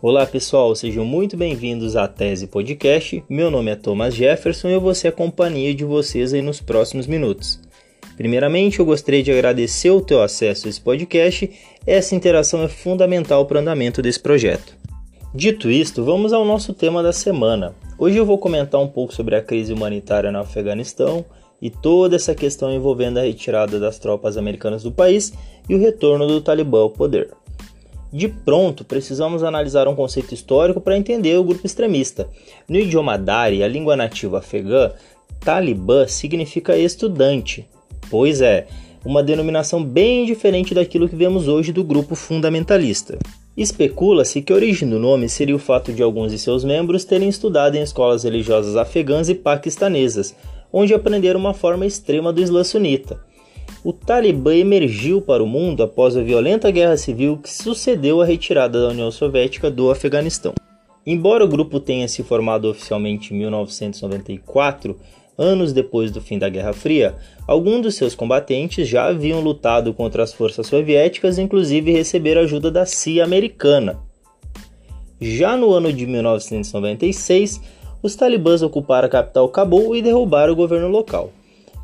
Olá pessoal, sejam muito bem-vindos à Tese Podcast. Meu nome é Thomas Jefferson e eu vou ser a companhia de vocês aí nos próximos minutos. Primeiramente, eu gostaria de agradecer o teu acesso a esse podcast. Essa interação é fundamental para o andamento desse projeto. Dito isto, vamos ao nosso tema da semana. Hoje eu vou comentar um pouco sobre a crise humanitária no Afeganistão e toda essa questão envolvendo a retirada das tropas americanas do país e o retorno do Talibã ao poder. De pronto, precisamos analisar um conceito histórico para entender o grupo extremista. No idioma Dari, a língua nativa afegã, Talibã significa estudante. Pois é, uma denominação bem diferente daquilo que vemos hoje do grupo fundamentalista. Especula-se que a origem do nome seria o fato de alguns de seus membros terem estudado em escolas religiosas afegãs e paquistanesas, onde aprenderam uma forma extrema do Islã sunita. O Talibã emergiu para o mundo após a violenta guerra civil que sucedeu à retirada da União Soviética do Afeganistão. Embora o grupo tenha se formado oficialmente em 1994, anos depois do fim da Guerra Fria, alguns dos seus combatentes já haviam lutado contra as forças soviéticas, inclusive receberam ajuda da CIA americana. Já no ano de 1996, os talibãs ocuparam a capital Cabul e derrubaram o governo local.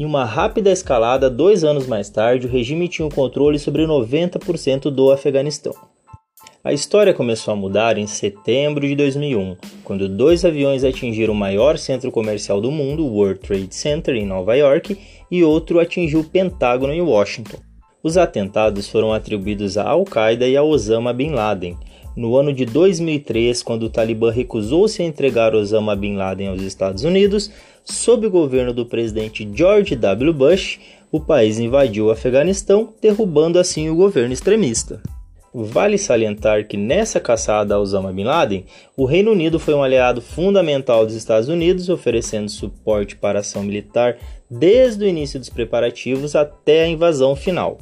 Em uma rápida escalada, dois anos mais tarde, o regime tinha o controle sobre 90% do Afeganistão. A história começou a mudar em setembro de 2001, quando dois aviões atingiram o maior centro comercial do mundo, o World Trade Center, em Nova York, e outro atingiu o Pentágono, em Washington. Os atentados foram atribuídos a Al-Qaeda e a Osama Bin Laden. No ano de 2003, quando o Talibã recusou-se a entregar Osama Bin Laden aos Estados Unidos, sob o governo do presidente George W. Bush, o país invadiu o Afeganistão, derrubando assim o governo extremista. Vale salientar que nessa caçada a Osama Bin Laden, o Reino Unido foi um aliado fundamental dos Estados Unidos, oferecendo suporte para a ação militar desde o início dos preparativos até a invasão final.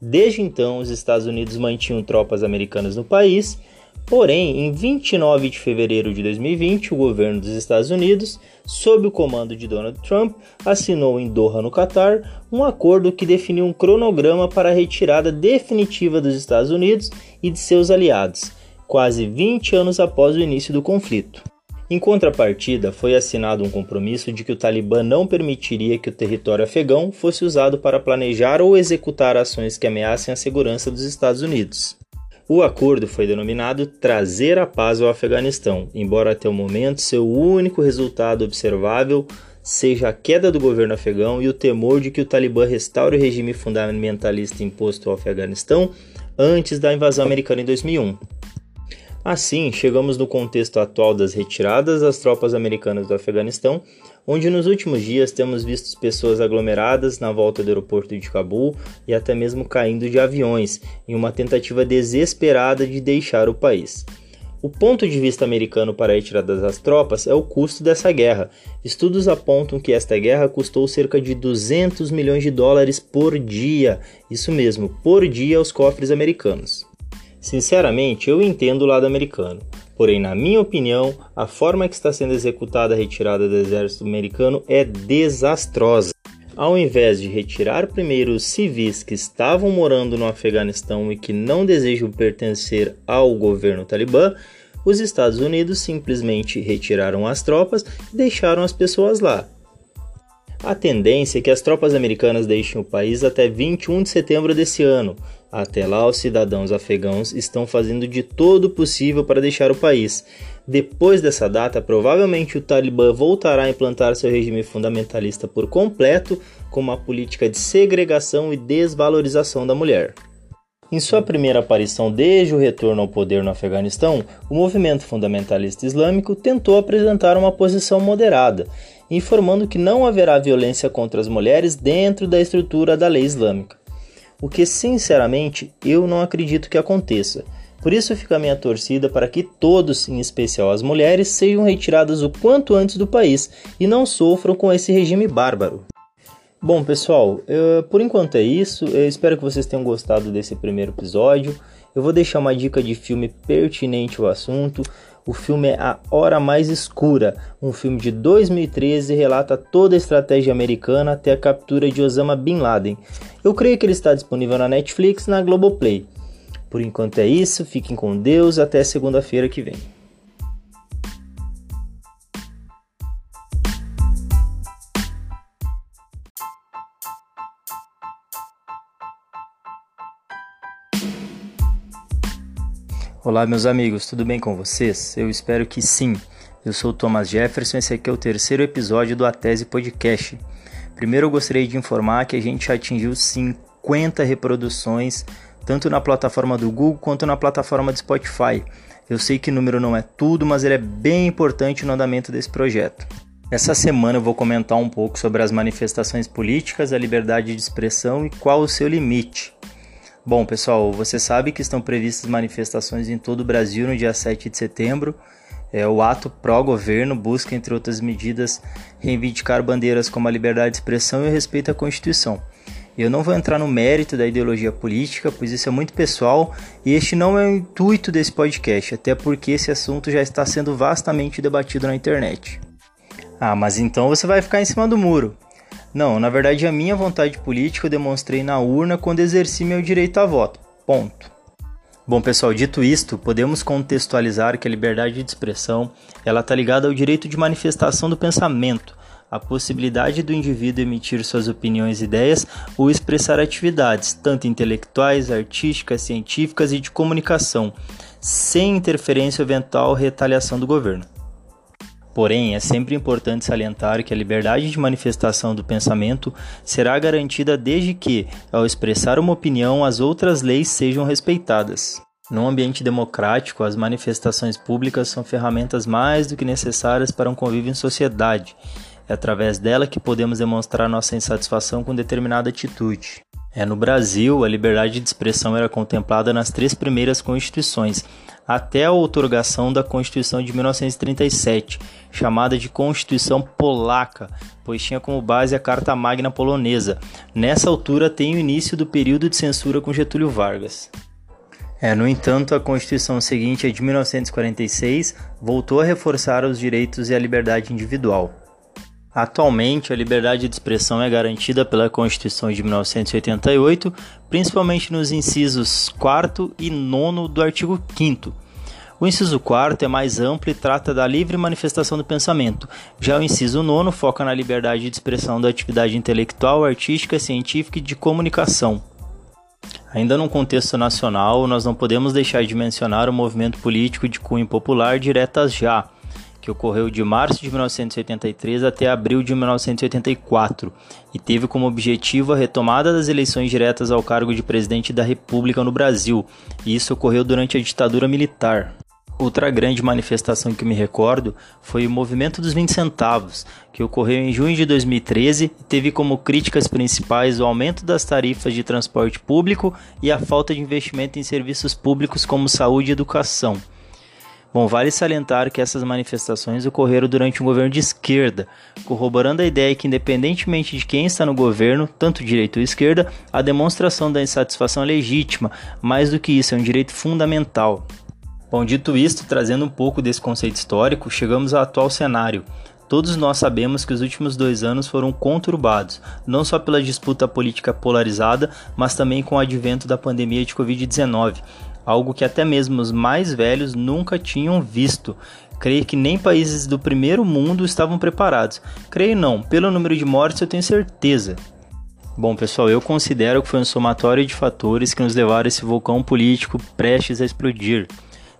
Desde então, os Estados Unidos mantinham tropas americanas no país, porém, em 29 de fevereiro de 2020, o governo dos Estados Unidos sob o comando de Donald Trump, assinou em Doha, no Catar, um acordo que definiu um cronograma para a retirada definitiva dos Estados Unidos e de seus aliados, quase 20 anos após o início do conflito. Em contrapartida, foi assinado um compromisso de que o Talibã não permitiria que o território afegão fosse usado para planejar ou executar ações que ameacem a segurança dos Estados Unidos. O acordo foi denominado Trazer a Paz ao Afeganistão, embora até o momento seu único resultado observável seja a queda do governo afegão e o temor de que o Talibã restaure o regime fundamentalista imposto ao Afeganistão antes da invasão americana em 2001. Assim, chegamos no contexto atual das retiradas das tropas americanas do Afeganistão onde nos últimos dias temos visto pessoas aglomeradas na volta do aeroporto de Cabul e até mesmo caindo de aviões, em uma tentativa desesperada de deixar o país. O ponto de vista americano para a retirada das tropas é o custo dessa guerra. Estudos apontam que esta guerra custou cerca de 200 milhões de dólares por dia, isso mesmo, por dia aos cofres americanos. Sinceramente, eu entendo o lado americano. Porém, na minha opinião, a forma que está sendo executada a retirada do exército americano é desastrosa. Ao invés de retirar primeiro os civis que estavam morando no Afeganistão e que não desejam pertencer ao governo talibã, os Estados Unidos simplesmente retiraram as tropas e deixaram as pessoas lá. A tendência é que as tropas americanas deixem o país até 21 de setembro desse ano. Até lá, os cidadãos afegãos estão fazendo de todo o possível para deixar o país. Depois dessa data, provavelmente o Talibã voltará a implantar seu regime fundamentalista por completo, com uma política de segregação e desvalorização da mulher. Em sua primeira aparição desde o retorno ao poder no Afeganistão, o movimento fundamentalista islâmico tentou apresentar uma posição moderada informando que não haverá violência contra as mulheres dentro da estrutura da lei islâmica. O que, sinceramente, eu não acredito que aconteça. Por isso fica a minha torcida para que todos, em especial as mulheres, sejam retirados o quanto antes do país e não sofram com esse regime bárbaro. Bom, pessoal, eu, por enquanto é isso. Eu espero que vocês tenham gostado desse primeiro episódio. Eu vou deixar uma dica de filme pertinente ao assunto. O filme é A Hora Mais Escura, um filme de 2013 relata toda a estratégia americana até a captura de Osama Bin Laden. Eu creio que ele está disponível na Netflix e na Globoplay. Por enquanto é isso, fiquem com Deus, até segunda-feira que vem. Olá, meus amigos, tudo bem com vocês? Eu espero que sim. Eu sou o Thomas Jefferson e esse aqui é o terceiro episódio do Atese Podcast. Primeiro, eu gostaria de informar que a gente já atingiu 50 reproduções, tanto na plataforma do Google quanto na plataforma do Spotify. Eu sei que o número não é tudo, mas ele é bem importante no andamento desse projeto. Essa semana eu vou comentar um pouco sobre as manifestações políticas, a liberdade de expressão e qual o seu limite. Bom, pessoal, você sabe que estão previstas manifestações em todo o Brasil no dia 7 de setembro. É, o ato pró-governo busca, entre outras medidas, reivindicar bandeiras como a liberdade de expressão e o respeito à Constituição. Eu não vou entrar no mérito da ideologia política, pois isso é muito pessoal e este não é o intuito desse podcast, até porque esse assunto já está sendo vastamente debatido na internet. Ah, mas então você vai ficar em cima do muro. Não, na verdade a minha vontade política eu demonstrei na urna quando exerci meu direito a voto. Ponto. Bom, pessoal, dito isto, podemos contextualizar que a liberdade de expressão, ela está ligada ao direito de manifestação do pensamento, a possibilidade do indivíduo emitir suas opiniões e ideias ou expressar atividades, tanto intelectuais, artísticas, científicas e de comunicação, sem interferência ou eventual retaliação do governo. Porém, é sempre importante salientar que a liberdade de manifestação do pensamento será garantida desde que, ao expressar uma opinião, as outras leis sejam respeitadas. Num ambiente democrático, as manifestações públicas são ferramentas mais do que necessárias para um convívio em sociedade. É através dela que podemos demonstrar nossa insatisfação com determinada atitude. É no Brasil, a liberdade de expressão era contemplada nas três primeiras constituições, até a outorgação da Constituição de 1937, chamada de Constituição Polaca, pois tinha como base a Carta Magna Polonesa. Nessa altura tem o início do período de censura com Getúlio Vargas. É, no entanto, a Constituição seguinte, a de 1946, voltou a reforçar os direitos e a liberdade individual. Atualmente, a liberdade de expressão é garantida pela Constituição de 1988, principalmente nos incisos 4 e 9 do artigo 5. O inciso 4 é mais amplo e trata da livre manifestação do pensamento. Já o inciso 9 foca na liberdade de expressão da atividade intelectual, artística, científica e de comunicação. Ainda num contexto nacional, nós não podemos deixar de mencionar o movimento político de cunho popular Diretas Já ocorreu de março de 1983 até abril de 1984 e teve como objetivo a retomada das eleições diretas ao cargo de presidente da República no Brasil, e isso ocorreu durante a ditadura militar. Outra grande manifestação que me recordo foi o Movimento dos 20 Centavos, que ocorreu em junho de 2013 e teve como críticas principais o aumento das tarifas de transporte público e a falta de investimento em serviços públicos como saúde e educação. Bom, vale salientar que essas manifestações ocorreram durante um governo de esquerda, corroborando a ideia que, independentemente de quem está no governo, tanto direita ou esquerda, a demonstração da insatisfação é legítima, mais do que isso, é um direito fundamental. Bom, dito isto, trazendo um pouco desse conceito histórico, chegamos ao atual cenário. Todos nós sabemos que os últimos dois anos foram conturbados, não só pela disputa política polarizada, mas também com o advento da pandemia de Covid-19, algo que até mesmo os mais velhos nunca tinham visto. Creio que nem países do primeiro mundo estavam preparados. Creio não, pelo número de mortes eu tenho certeza. Bom, pessoal, eu considero que foi um somatório de fatores que nos levaram esse vulcão político prestes a explodir.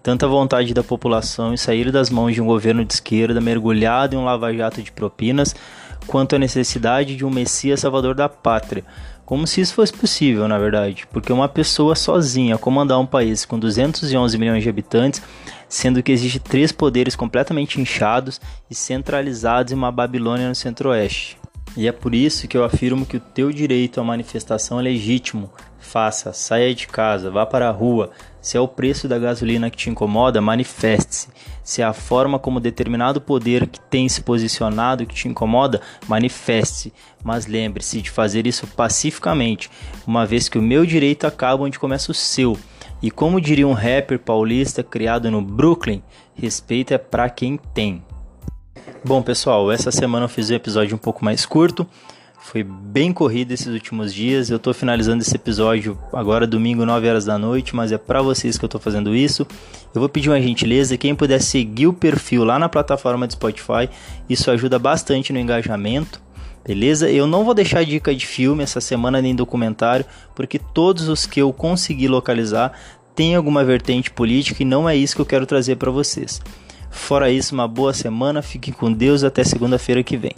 Tanta vontade da população em sair das mãos de um governo de esquerda mergulhado em um lava-jato de propinas, quanto a necessidade de um Messias salvador da pátria, como se isso fosse possível, na verdade, porque uma pessoa sozinha comandar um país com 211 milhões de habitantes, sendo que existe três poderes completamente inchados e centralizados em uma Babilônia no centro-oeste. E é por isso que eu afirmo que o teu direito à manifestação é legítimo. Faça, saia de casa, vá para a rua, se é o preço da gasolina que te incomoda, manifeste-se. Se é a forma como determinado poder que tem se posicionado que te incomoda, manifeste-se. Mas lembre-se de fazer isso pacificamente, uma vez que o meu direito acaba onde começa o seu. E como diria um rapper paulista criado no Brooklyn, respeito é para quem tem. Bom, pessoal, essa semana eu fiz um episódio um pouco mais curto. Foi bem corrido esses últimos dias. Eu tô finalizando esse episódio agora domingo 9 horas da noite, mas é para vocês que eu tô fazendo isso. Eu vou pedir uma gentileza, quem puder seguir o perfil lá na plataforma de Spotify, isso ajuda bastante no engajamento. Beleza? Eu não vou deixar dica de filme essa semana nem documentário, porque todos os que eu consegui localizar têm alguma vertente política e não é isso que eu quero trazer para vocês. Fora isso, uma boa semana, fiquem com Deus até segunda-feira que vem.